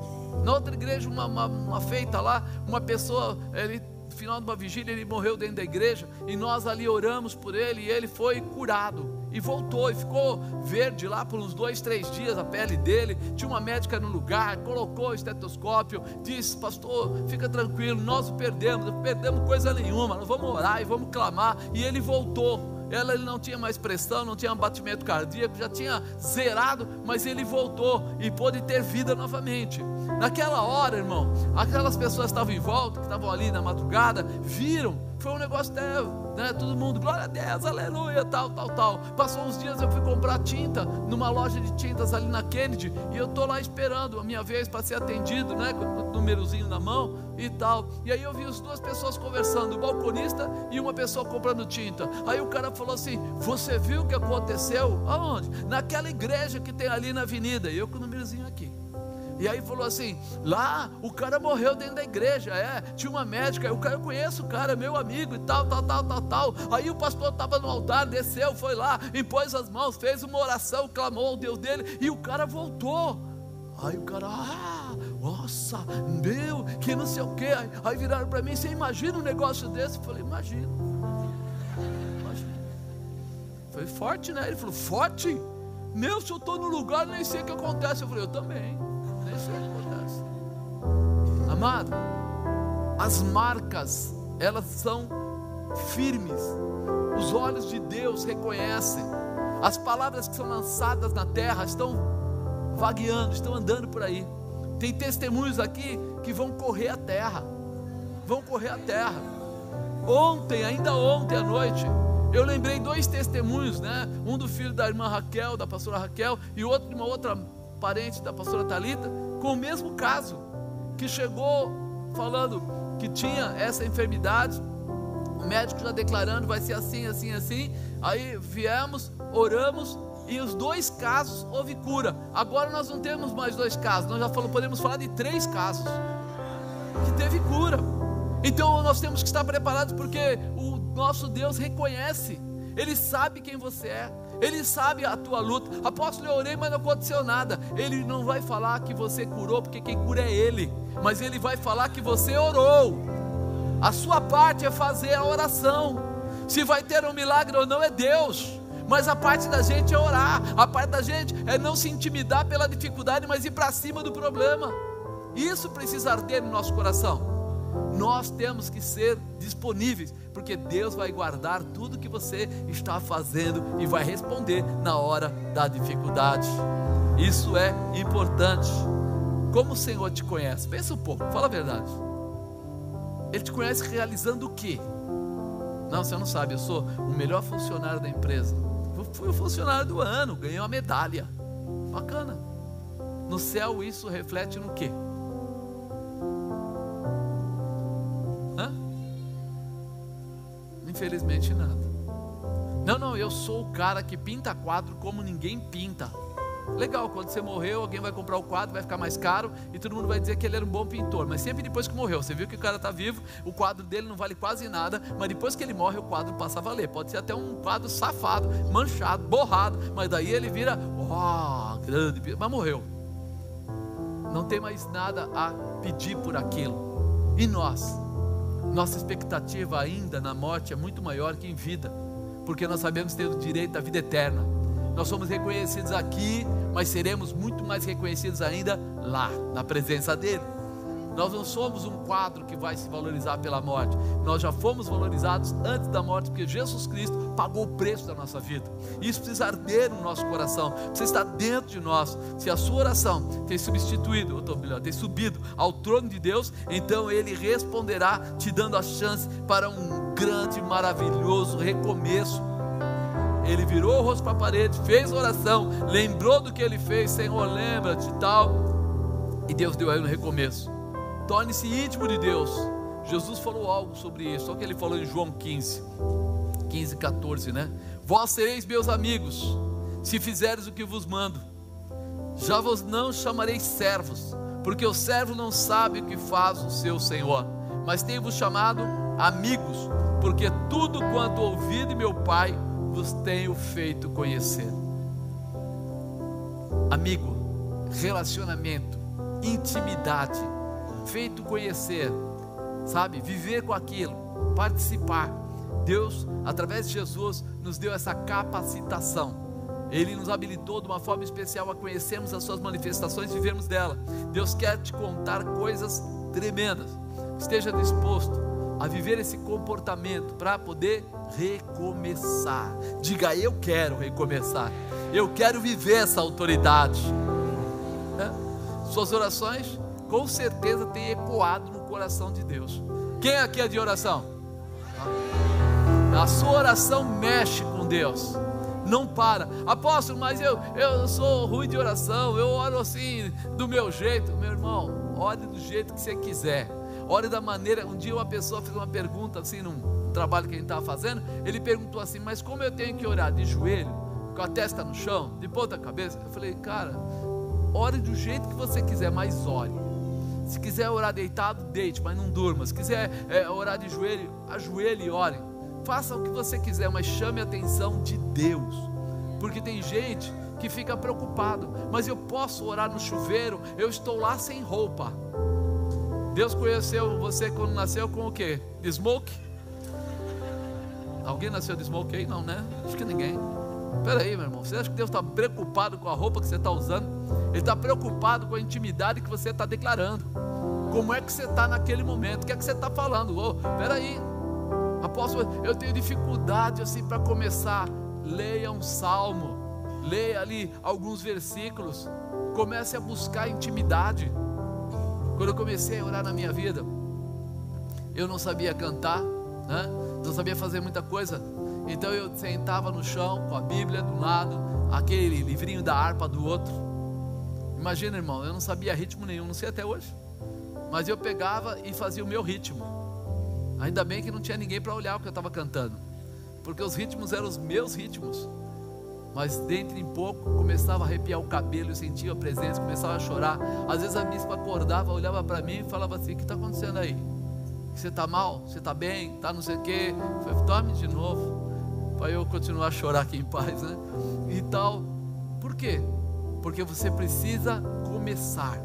[SPEAKER 1] Na outra igreja, uma, uma, uma feita lá, uma pessoa, ele final de uma vigília, ele morreu dentro da igreja e nós ali oramos por ele e ele foi curado. E voltou e ficou verde lá por uns dois, três dias a pele dele. Tinha uma médica no lugar, colocou o estetoscópio, disse: Pastor, fica tranquilo, nós o perdemos, não perdemos coisa nenhuma, nós vamos orar e vamos clamar. E ele voltou. Ela ele não tinha mais pressão, não tinha batimento cardíaco, já tinha zerado, mas ele voltou e pôde ter vida novamente. Naquela hora, irmão, aquelas pessoas que estavam em volta, que estavam ali na madrugada, viram, foi um negócio até, né, todo mundo, glória a Deus, aleluia, tal, tal, tal. Passou uns dias, eu fui comprar tinta numa loja de tintas ali na Kennedy, e eu tô lá esperando a minha vez para ser atendido, né, com o númerozinho na mão e tal. E aí eu vi as duas pessoas conversando, o balconista e uma pessoa comprando tinta. Aí o cara falou assim: Você viu o que aconteceu? Aonde? Naquela igreja que tem ali na avenida. E eu com o númerozinho aqui. E aí falou assim: lá o cara morreu dentro da igreja, é, tinha uma médica, cara eu conheço o cara, meu amigo e tal, tal, tal, tal, tal. Aí o pastor estava no altar, desceu, foi lá, impôs as mãos, fez uma oração, clamou ao Deus dele, e o cara voltou. Aí o cara, ah, nossa, meu, que não sei o que. Aí, viraram para mim, você imagina um negócio desse? Eu falei. Imagina. Foi forte, né? Ele falou, forte? Meu, se eu estou no lugar, nem sei o que acontece. Eu falei, eu também. Nem sei o que acontece. Amado, as marcas, elas são firmes. Os olhos de Deus reconhecem. As palavras que são lançadas na terra estão vagueando, estão andando por aí. Tem testemunhos aqui que vão correr a terra. Vão correr a terra. Ontem, ainda ontem à noite, eu lembrei dois testemunhos, né? Um do filho da irmã Raquel, da pastora Raquel, e outro de uma outra parente da pastora Talita, com o mesmo caso, que chegou falando que tinha essa enfermidade, o médico já declarando vai ser assim, assim, assim. Aí viemos, oramos e os dois casos houve cura. Agora nós não temos mais dois casos, nós já falamos, podemos falar de três casos que teve cura. Então nós temos que estar preparados porque o nosso Deus reconhece, Ele sabe quem você é, Ele sabe a tua luta. Apóstolo, eu orei, mas não aconteceu nada. Ele não vai falar que você curou, porque quem cura é Ele, mas Ele vai falar que você orou. A sua parte é fazer a oração. Se vai ter um milagre ou não é Deus. Mas a parte da gente é orar, a parte da gente é não se intimidar pela dificuldade, mas ir para cima do problema. Isso precisa arder no nosso coração. Nós temos que ser disponíveis, porque Deus vai guardar tudo que você está fazendo e vai responder na hora da dificuldade. Isso é importante. Como o Senhor te conhece? Pensa um pouco, fala a verdade. Ele te conhece realizando o quê? Não, você não sabe, eu sou o melhor funcionário da empresa. Eu fui o funcionário do ano, ganhei uma medalha. Bacana. No céu isso reflete no quê? Infelizmente nada. Não, não, eu sou o cara que pinta quadro como ninguém pinta. Legal, quando você morreu, alguém vai comprar o quadro, vai ficar mais caro e todo mundo vai dizer que ele era um bom pintor. Mas sempre depois que morreu, você viu que o cara está vivo, o quadro dele não vale quase nada, mas depois que ele morre, o quadro passa a valer. Pode ser até um quadro safado, manchado, borrado, mas daí ele vira, ó, oh, grande, mas morreu. Não tem mais nada a pedir por aquilo. E nós? Nossa expectativa ainda na morte é muito maior que em vida, porque nós sabemos ter o direito à vida eterna. Nós somos reconhecidos aqui, mas seremos muito mais reconhecidos ainda lá, na presença dEle. Nós não somos um quadro que vai se valorizar pela morte. Nós já fomos valorizados antes da morte, porque Jesus Cristo pagou o preço da nossa vida. Isso precisa arder no nosso coração, precisa estar dentro de nós. Se a sua oração tem substituído, ou melhor, tem subido ao trono de Deus, então Ele responderá, te dando a chance para um grande, maravilhoso recomeço ele virou o rosto para a parede, fez oração, lembrou do que ele fez, Senhor, lembra-te tal. E Deus deu a ele um recomeço. Torne-se íntimo de Deus. Jesus falou algo sobre isso, o que ele falou em João 15. 15, 14, né? Vós sereis meus amigos, se fizeres o que vos mando. Já vos não chamareis servos, porque o servo não sabe o que faz o seu senhor, mas tenho-vos chamado amigos, porque tudo quanto ouvi de meu Pai vos tenho feito conhecer. Amigo, relacionamento, intimidade, feito conhecer, sabe? Viver com aquilo, participar. Deus, através de Jesus, nos deu essa capacitação. Ele nos habilitou de uma forma especial a conhecermos as suas manifestações e vivermos dela. Deus quer te contar coisas tremendas. Esteja disposto a viver esse comportamento para poder recomeçar. Diga, eu quero recomeçar. Eu quero viver essa autoridade. É? Suas orações com certeza têm ecoado no coração de Deus. Quem aqui é de oração? A sua oração mexe com Deus. Não para, apóstolo, mas eu, eu sou ruim de oração, eu oro assim, do meu jeito. Meu irmão, ore do jeito que você quiser, ore da maneira. Um dia uma pessoa fez uma pergunta assim, num trabalho que a gente estava fazendo. Ele perguntou assim: Mas como eu tenho que orar? De joelho, com a testa no chão, de ponta cabeça? Eu falei, cara, ore do jeito que você quiser, mas ore. Se quiser orar deitado, deite, mas não durma. Se quiser é, orar de joelho, ajoelhe e ore. Faça o que você quiser, mas chame a atenção de Deus. Porque tem gente que fica preocupado, mas eu posso orar no chuveiro, eu estou lá sem roupa. Deus conheceu você quando nasceu com o que? De smoke? Alguém nasceu de smoke aí? Não, né? Acho que ninguém. Espera aí, meu irmão. Você acha que Deus está preocupado com a roupa que você está usando? Ele está preocupado com a intimidade que você está declarando. Como é que você está naquele momento? O que é que você está falando? Oh, espera aí. Apóstolo, eu tenho dificuldade assim para começar. Leia um salmo. Leia ali alguns versículos. Comece a buscar intimidade. Quando eu comecei a orar na minha vida, eu não sabia cantar, né? não sabia fazer muita coisa, então eu sentava no chão com a Bíblia de um lado, aquele livrinho da harpa do outro. Imagina, irmão, eu não sabia ritmo nenhum, não sei até hoje. Mas eu pegava e fazia o meu ritmo. Ainda bem que não tinha ninguém para olhar o que eu estava cantando, porque os ritmos eram os meus ritmos. Mas dentro em pouco começava a arrepiar o cabelo, eu sentia a presença, começava a chorar. Às vezes a bispa acordava, olhava para mim e falava assim: O que está acontecendo aí? Você está mal? Você está bem? Está não sei o quê? Falei, Tome de novo para eu continuar a chorar aqui em paz, né? E tal. Por quê? Porque você precisa começar.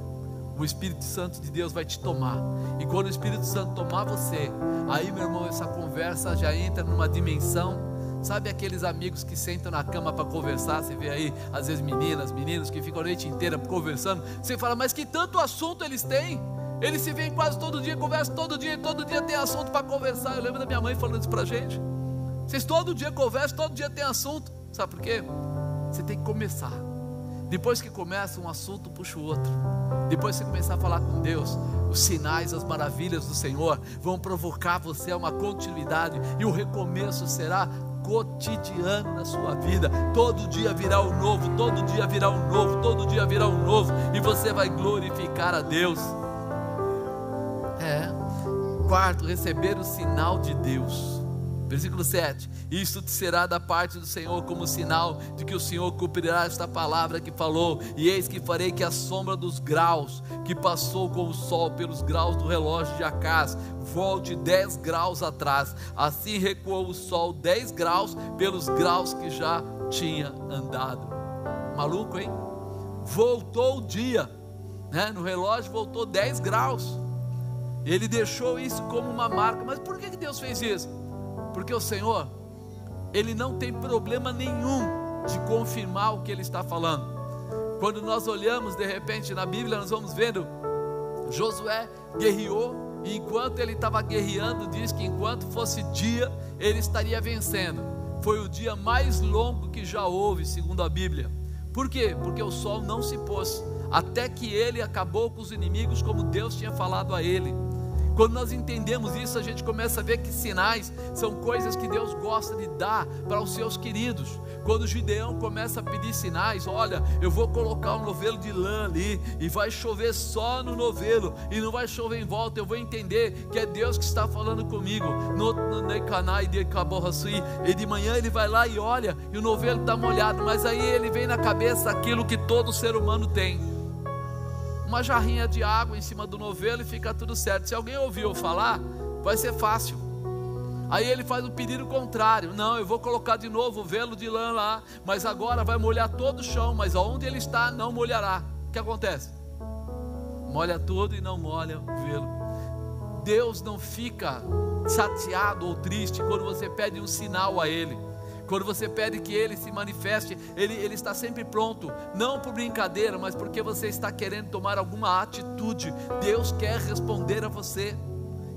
[SPEAKER 1] O Espírito Santo de Deus vai te tomar. E quando o Espírito Santo tomar você, aí, meu irmão, essa conversa já entra numa dimensão. Sabe aqueles amigos que sentam na cama para conversar? Você vê aí, às vezes, meninas, meninos que ficam a noite inteira conversando. Você fala, mas que tanto assunto eles têm? Eles se veem quase todo dia, conversam todo dia, todo dia tem assunto para conversar. Eu lembro da minha mãe falando isso para gente. Vocês todo dia conversam, todo dia tem assunto. Sabe por quê? Você tem que começar. Depois que começa, um assunto puxa o outro. Depois que começar a falar com Deus, os sinais, as maravilhas do Senhor vão provocar você a uma continuidade e o recomeço será cotidiano na sua vida. Todo dia virá um novo, todo dia virá um novo, todo dia virá um novo e você vai glorificar a Deus. É. Quarto, receber o sinal de Deus. Versículo 7: Isto te será da parte do Senhor como sinal de que o Senhor cumprirá esta palavra que falou, e eis que farei que a sombra dos graus que passou com o sol pelos graus do relógio de Acás volte 10 graus atrás. Assim recuou o sol 10 graus pelos graus que já tinha andado. Maluco, hein? Voltou o dia, né? no relógio voltou 10 graus. Ele deixou isso como uma marca. Mas por que Deus fez isso? Porque o Senhor, Ele não tem problema nenhum de confirmar o que Ele está falando. Quando nós olhamos de repente na Bíblia, nós vamos vendo Josué guerreou, e enquanto ele estava guerreando, diz que enquanto fosse dia, ele estaria vencendo. Foi o dia mais longo que já houve, segundo a Bíblia. Por quê? Porque o sol não se pôs, até que ele acabou com os inimigos, como Deus tinha falado a ele. Quando nós entendemos isso, a gente começa a ver que sinais são coisas que Deus gosta de dar para os seus queridos. Quando o Gideão começa a pedir sinais, olha, eu vou colocar um novelo de lã ali e vai chover só no novelo e não vai chover em volta, eu vou entender que é Deus que está falando comigo. No, de e de manhã ele vai lá e olha e o novelo está molhado, mas aí ele vem na cabeça aquilo que todo ser humano tem uma jarrinha de água em cima do novelo e fica tudo certo. Se alguém ouviu falar, vai ser fácil. Aí ele faz o pedido contrário: não, eu vou colocar de novo o velo de lã lá, mas agora vai molhar todo o chão, mas onde ele está não molhará. O que acontece? Molha tudo e não molha o velo. Deus não fica chateado ou triste quando você pede um sinal a Ele. Quando você pede que Ele se manifeste, Ele, ele está sempre pronto, não por brincadeira, mas porque você está querendo tomar alguma atitude. Deus quer responder a você.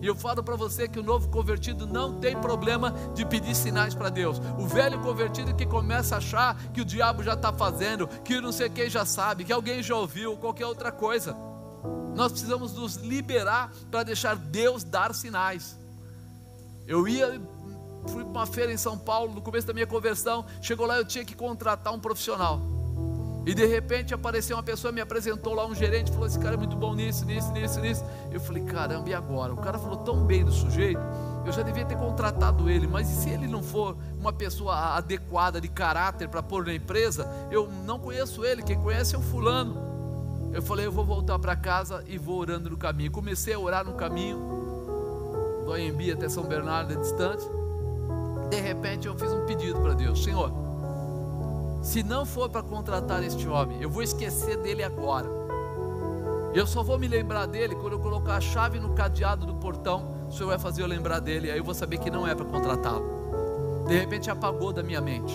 [SPEAKER 1] E eu falo para você que o novo convertido não tem problema de pedir sinais para Deus. O velho convertido que começa a achar que o diabo já está fazendo, que não sei quem já sabe, que alguém já ouviu, qualquer outra coisa. Nós precisamos nos liberar para deixar Deus dar sinais. Eu ia fui para uma feira em São Paulo, no começo da minha conversão, chegou lá eu tinha que contratar um profissional. E de repente apareceu uma pessoa, me apresentou lá um gerente, falou: Esse cara é muito bom nisso, nisso, nisso, nisso. Eu falei: Caramba, e agora? O cara falou tão bem do sujeito, eu já devia ter contratado ele, mas se ele não for uma pessoa adequada de caráter para pôr na empresa? Eu não conheço ele, quem conhece é o Fulano. Eu falei: Eu vou voltar para casa e vou orando no caminho. Comecei a orar no caminho, do Anhembi até São Bernardo é distante de repente eu fiz um pedido para Deus: Senhor, se não for para contratar este homem, eu vou esquecer dele agora. Eu só vou me lembrar dele quando eu colocar a chave no cadeado do portão. O Senhor vai fazer eu lembrar dele, aí eu vou saber que não é para contratá-lo. De repente apagou da minha mente.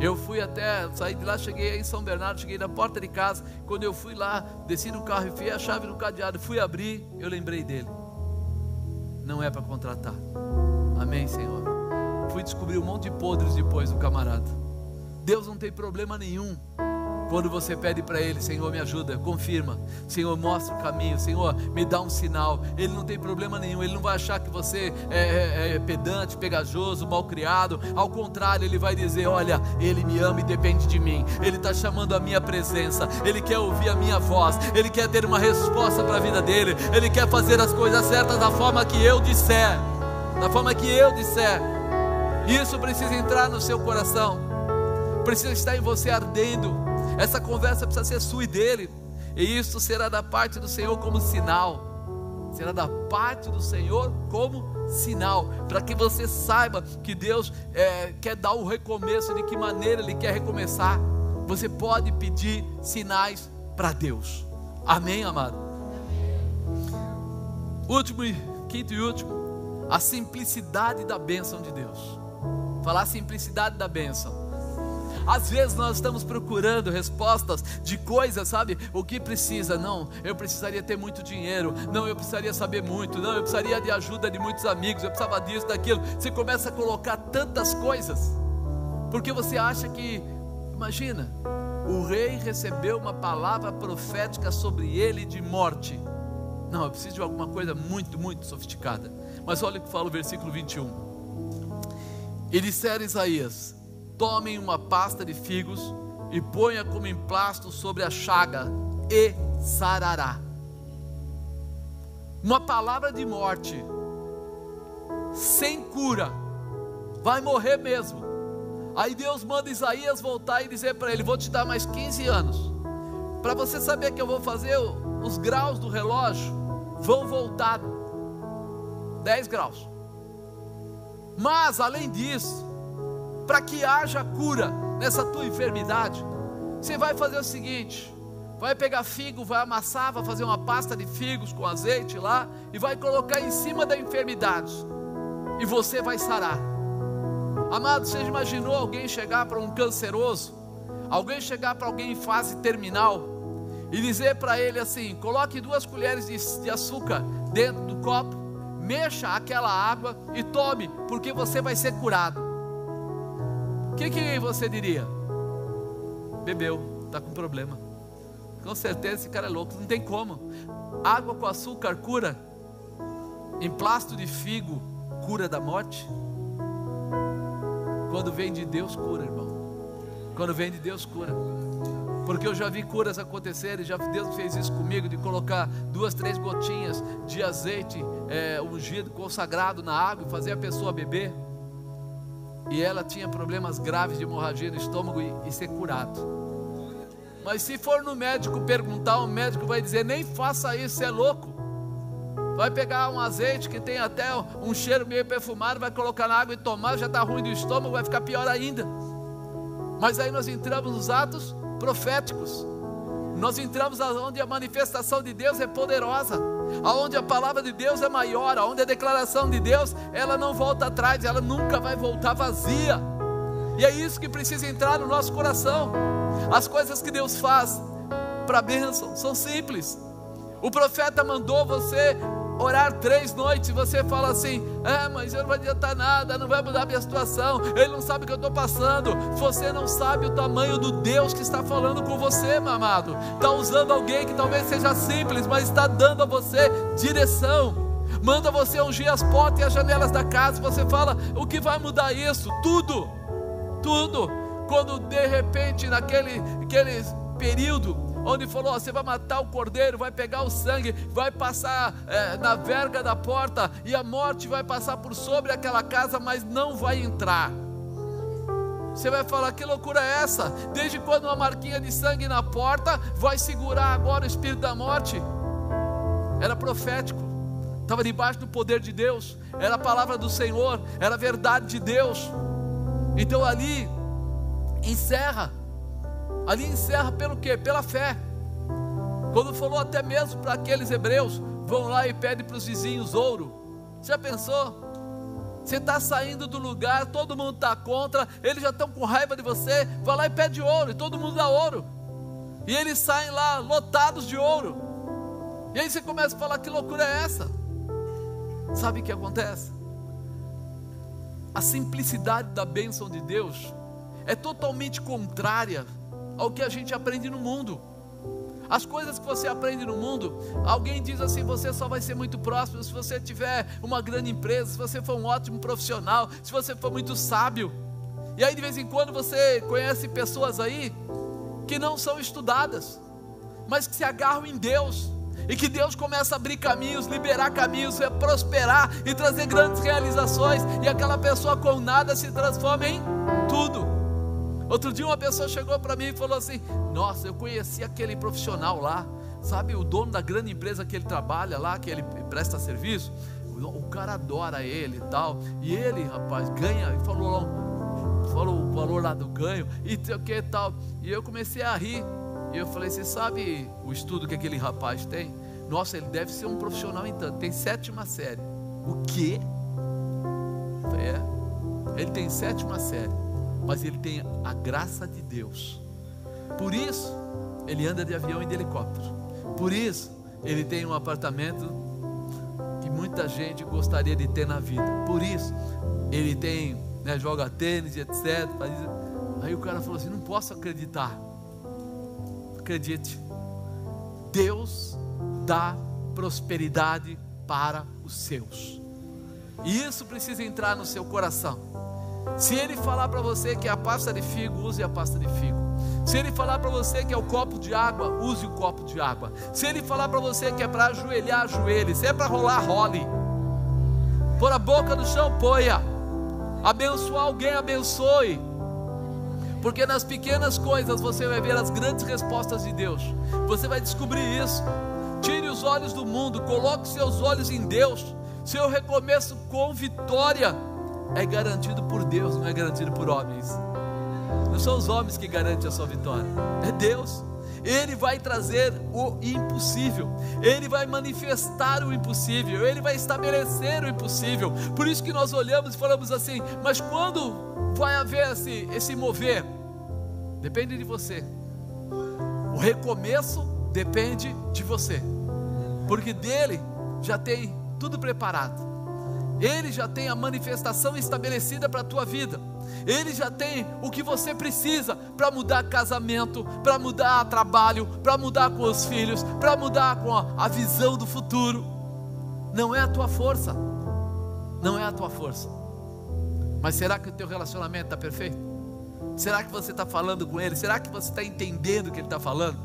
[SPEAKER 1] Eu fui até, saí de lá, cheguei em São Bernardo, cheguei na porta de casa. Quando eu fui lá, desci no carro, enfiei a chave no cadeado, fui abrir, eu lembrei dele. Não é para contratar. Amém, Senhor fui descobrir um monte de podres depois do camarada. Deus não tem problema nenhum quando você pede para Ele, Senhor, me ajuda, confirma, Senhor, mostra o caminho, Senhor, me dá um sinal. Ele não tem problema nenhum, Ele não vai achar que você é, é, é pedante, pegajoso, mal criado. Ao contrário, Ele vai dizer: Olha, Ele me ama e depende de mim. Ele está chamando a minha presença, Ele quer ouvir a minha voz, Ele quer ter uma resposta para a vida dele, Ele quer fazer as coisas certas da forma que eu disser, da forma que eu disser. Isso precisa entrar no seu coração, precisa estar em você ardendo. Essa conversa precisa ser sua e dele, e isso será da parte do Senhor como sinal. Será da parte do Senhor como sinal, para que você saiba que Deus é, quer dar o recomeço, de que maneira Ele quer recomeçar. Você pode pedir sinais para Deus. Amém, amado? Último, quinto e último, a simplicidade da bênção de Deus. Falar a simplicidade da bênção. Às vezes nós estamos procurando respostas de coisas, sabe? O que precisa? Não, eu precisaria ter muito dinheiro. Não, eu precisaria saber muito. Não, eu precisaria de ajuda de muitos amigos. Eu precisava disso, daquilo. Você começa a colocar tantas coisas, porque você acha que, imagina, o rei recebeu uma palavra profética sobre ele de morte. Não, eu preciso de alguma coisa muito, muito sofisticada. Mas olha o que fala o versículo 21. E disseram Isaías: Tomem uma pasta de figos e ponha como emplasto sobre a chaga, e sarará. Uma palavra de morte, sem cura, vai morrer mesmo. Aí Deus manda Isaías voltar e dizer para ele: Vou te dar mais 15 anos, para você saber que eu vou fazer os graus do relógio, vão voltar 10 graus. Mas, além disso, para que haja cura nessa tua enfermidade, você vai fazer o seguinte: vai pegar figo, vai amassar, vai fazer uma pasta de figos com azeite lá e vai colocar em cima da enfermidade, e você vai sarar. Amado, você imaginou alguém chegar para um canceroso, alguém chegar para alguém em fase terminal e dizer para ele assim: coloque duas colheres de, de açúcar dentro do copo mexa aquela água e tome, porque você vai ser curado. O que, que você diria? Bebeu, está com problema. Com certeza esse cara é louco, não tem como. Água com açúcar cura? Emplasto de figo cura da morte? Quando vem de Deus, cura, irmão. Quando vem de Deus, cura. Porque eu já vi curas acontecerem, já Deus fez isso comigo, de colocar duas, três gotinhas de azeite é, ungido, consagrado na água e fazer a pessoa beber. E ela tinha problemas graves de hemorragia no estômago e, e ser curado. Mas se for no médico perguntar, o médico vai dizer: nem faça isso, você é louco. Vai pegar um azeite que tem até um cheiro meio perfumado, vai colocar na água e tomar, já está ruim do estômago, vai ficar pior ainda. Mas aí nós entramos nos atos proféticos. Nós entramos aonde a manifestação de Deus é poderosa, aonde a palavra de Deus é maior, aonde a declaração de Deus, ela não volta atrás, ela nunca vai voltar vazia. E é isso que precisa entrar no nosso coração. As coisas que Deus faz para bênção são simples. O profeta mandou você orar três noites e você fala assim: É, mas não vai adiantar nada, não vai mudar a minha situação, ele não sabe o que eu estou passando. Você não sabe o tamanho do Deus que está falando com você, meu amado. Está usando alguém que talvez seja simples, mas está dando a você direção. Manda você ungir as portas e as janelas da casa. Você fala: O que vai mudar isso? Tudo, tudo. Quando de repente, naquele aquele período, onde falou: você vai matar o cordeiro, vai pegar o sangue, vai passar é, na verga da porta, e a morte vai passar por sobre aquela casa, mas não vai entrar. Você vai falar: que loucura é essa? Desde quando uma marquinha de sangue na porta vai segurar agora o espírito da morte? Era profético, estava debaixo do poder de Deus, era a palavra do Senhor, era a verdade de Deus. Então ali encerra Ali encerra pelo quê? Pela fé. Quando falou até mesmo para aqueles hebreus, vão lá e pedem para os vizinhos ouro. Já pensou? Você está saindo do lugar, todo mundo está contra, eles já estão com raiva de você, vai lá e pede ouro, e todo mundo dá ouro. E eles saem lá lotados de ouro. E aí você começa a falar: que loucura é essa? Sabe o que acontece? A simplicidade da bênção de Deus é totalmente contrária ao que a gente aprende no mundo. As coisas que você aprende no mundo, alguém diz assim: você só vai ser muito próximo se você tiver uma grande empresa, se você for um ótimo profissional, se você for muito sábio. E aí de vez em quando você conhece pessoas aí que não são estudadas, mas que se agarram em Deus. E que Deus começa a abrir caminhos, liberar caminhos, prosperar e trazer grandes realizações. E aquela pessoa com nada se transforma em tudo. Outro dia uma pessoa chegou para mim e falou assim: Nossa, eu conheci aquele profissional lá, sabe, o dono da grande empresa que ele trabalha lá, que ele presta serviço. O cara adora ele e tal. E ele, rapaz, ganha, e falou, falou o valor lá do ganho, e o que tal. E eu comecei a rir. E eu falei: Você sabe o estudo que aquele rapaz tem? Nossa, ele deve ser um profissional tanto. Tem sétima série. O quê? É. Ele tem sétima série mas ele tem a graça de Deus. Por isso, ele anda de avião e de helicóptero. Por isso, ele tem um apartamento que muita gente gostaria de ter na vida. Por isso, ele tem, né, joga tênis, etc. Aí o cara falou assim: não posso acreditar. Acredite, Deus dá prosperidade para os seus. E isso precisa entrar no seu coração. Se ele falar para você que é a pasta de figo, use a pasta de figo. Se ele falar para você que é o copo de água, use o copo de água. Se ele falar para você que é para ajoelhar, ajoelhe. Se é para rolar, role. Pôr a boca no chão, ponha. Abençoar alguém, abençoe. Porque nas pequenas coisas você vai ver as grandes respostas de Deus. Você vai descobrir isso. Tire os olhos do mundo, coloque seus olhos em Deus. Seu recomeço com vitória é garantido por Deus, não é garantido por homens. Não são os homens que garantem a sua vitória, é Deus. Ele vai trazer o impossível, Ele vai manifestar o impossível, Ele vai estabelecer o impossível. Por isso que nós olhamos e falamos assim: mas quando vai haver esse, esse mover? Depende de você. O recomeço depende de você, porque dele já tem tudo preparado. Ele já tem a manifestação estabelecida para a tua vida. Ele já tem o que você precisa para mudar casamento, para mudar trabalho, para mudar com os filhos, para mudar com a, visão do futuro. Não é a tua força. Não é a tua força. Mas será que o teu relacionamento está perfeito? Será que você está falando com ele? Será que você está entendendo o que ele está falando?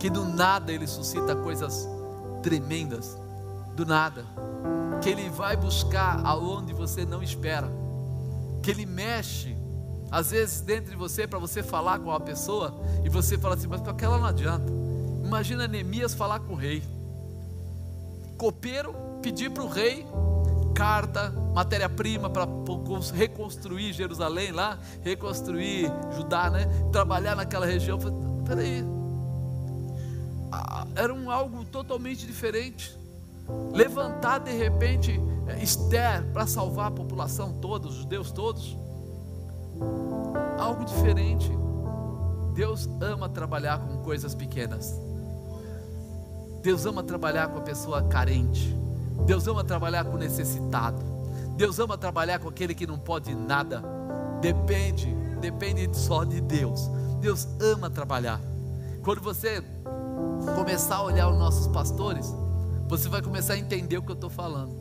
[SPEAKER 1] Que do nada ele suscita coisas tremendas. Do nada. Que ele vai buscar aonde você não espera. Que ele mexe às vezes dentro de você para você falar com uma pessoa e você fala assim, mas para aquela não adianta. Imagina Neemias falar com o rei. Copeiro pedir para o rei carta, matéria-prima para reconstruir Jerusalém lá, reconstruir Judá, né? Trabalhar naquela região. Peraí, ah, era um algo totalmente diferente. Levantar de repente eh, Esther para salvar a população toda, os judeus todos algo diferente. Deus ama trabalhar com coisas pequenas. Deus ama trabalhar com a pessoa carente. Deus ama trabalhar com o necessitado. Deus ama trabalhar com aquele que não pode nada. Depende, depende só de Deus. Deus ama trabalhar. Quando você começar a olhar os nossos pastores, você vai começar a entender o que eu estou falando.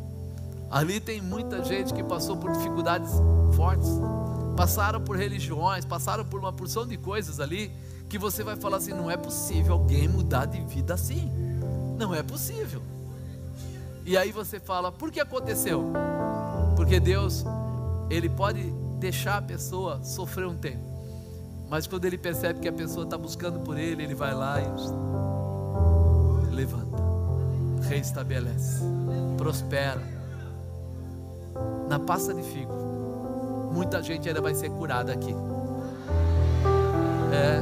[SPEAKER 1] Ali tem muita gente que passou por dificuldades fortes passaram por religiões, passaram por uma porção de coisas ali, que você vai falar assim: não é possível alguém mudar de vida assim. Não é possível. E aí você fala: por que aconteceu? Porque Deus, Ele pode deixar a pessoa sofrer um tempo, mas quando Ele percebe que a pessoa está buscando por Ele, Ele vai lá e levanta, reestabelece, prospera. Na pasta de figo muita gente ainda vai ser curada aqui. É,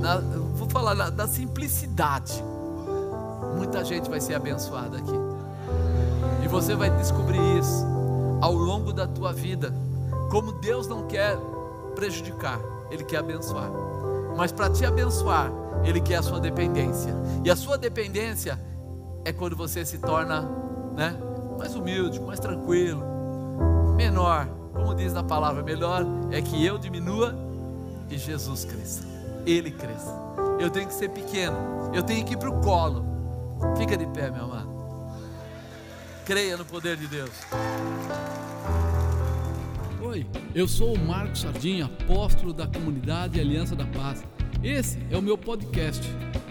[SPEAKER 1] na, vou falar da, da simplicidade. Muita gente vai ser abençoada aqui. E você vai descobrir isso ao longo da tua vida. Como Deus não quer prejudicar, Ele quer abençoar. Mas para te abençoar, Ele quer a sua dependência. E a sua dependência é quando você se torna né, mais humilde, mais tranquilo, menor como diz na palavra, melhor é que eu diminua e Jesus cresça. Ele cresça. Eu tenho que ser pequeno. Eu tenho que ir para o colo. Fica de pé, meu amado. Creia no poder de Deus.
[SPEAKER 2] Oi, eu sou o Marcos Sardinha, apóstolo da comunidade Aliança da Paz. Esse é o meu podcast.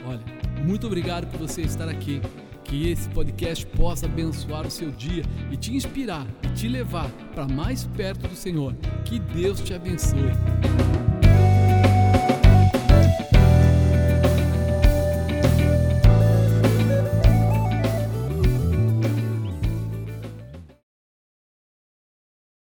[SPEAKER 2] Olha, muito obrigado por você estar aqui. Que esse podcast possa abençoar o seu dia e te inspirar e te levar para mais perto do Senhor. Que Deus te abençoe.